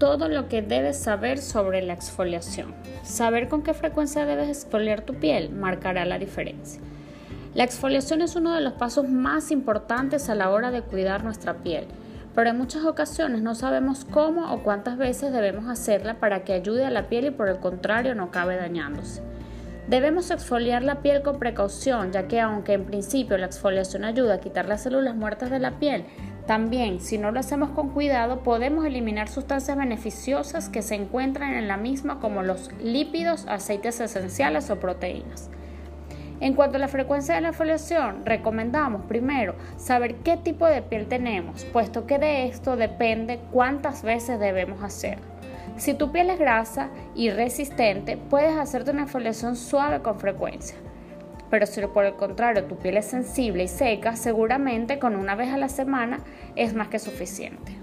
todo lo que debes saber sobre la exfoliación. Saber con qué frecuencia debes exfoliar tu piel marcará la diferencia. La exfoliación es uno de los pasos más importantes a la hora de cuidar nuestra piel, pero en muchas ocasiones no sabemos cómo o cuántas veces debemos hacerla para que ayude a la piel y por el contrario no acabe dañándose. Debemos exfoliar la piel con precaución, ya que aunque en principio la exfoliación ayuda a quitar las células muertas de la piel, también si no lo hacemos con cuidado podemos eliminar sustancias beneficiosas que se encuentran en la misma como los lípidos, aceites esenciales o proteínas. En cuanto a la frecuencia de la exfoliación, recomendamos primero saber qué tipo de piel tenemos, puesto que de esto depende cuántas veces debemos hacerlo. Si tu piel es grasa y resistente, puedes hacerte una exfoliación suave con frecuencia. Pero si por el contrario tu piel es sensible y seca, seguramente con una vez a la semana es más que suficiente.